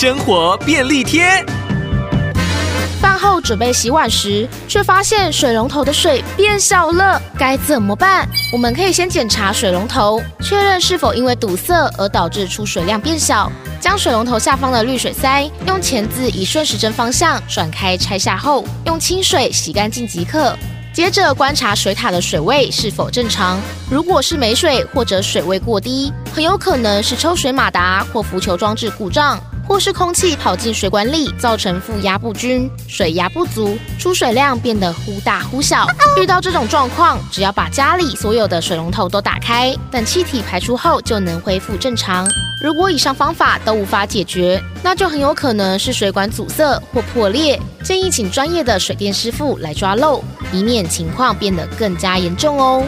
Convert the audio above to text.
生活便利贴。饭后准备洗碗时，却发现水龙头的水变小了，该怎么办？我们可以先检查水龙头，确认是否因为堵塞而导致出水量变小。将水龙头下方的滤水塞用钳子以顺时针方向转开拆下后，用清水洗干净即可。接着观察水塔的水位是否正常，如果是没水或者水位过低，很有可能是抽水马达或浮球装置故障。或是空气跑进水管里，造成负压不均，水压不足，出水量变得忽大忽小。遇到这种状况，只要把家里所有的水龙头都打开，等气体排出后，就能恢复正常。如果以上方法都无法解决，那就很有可能是水管阻塞或破裂。建议请专业的水电师傅来抓漏，以免情况变得更加严重哦。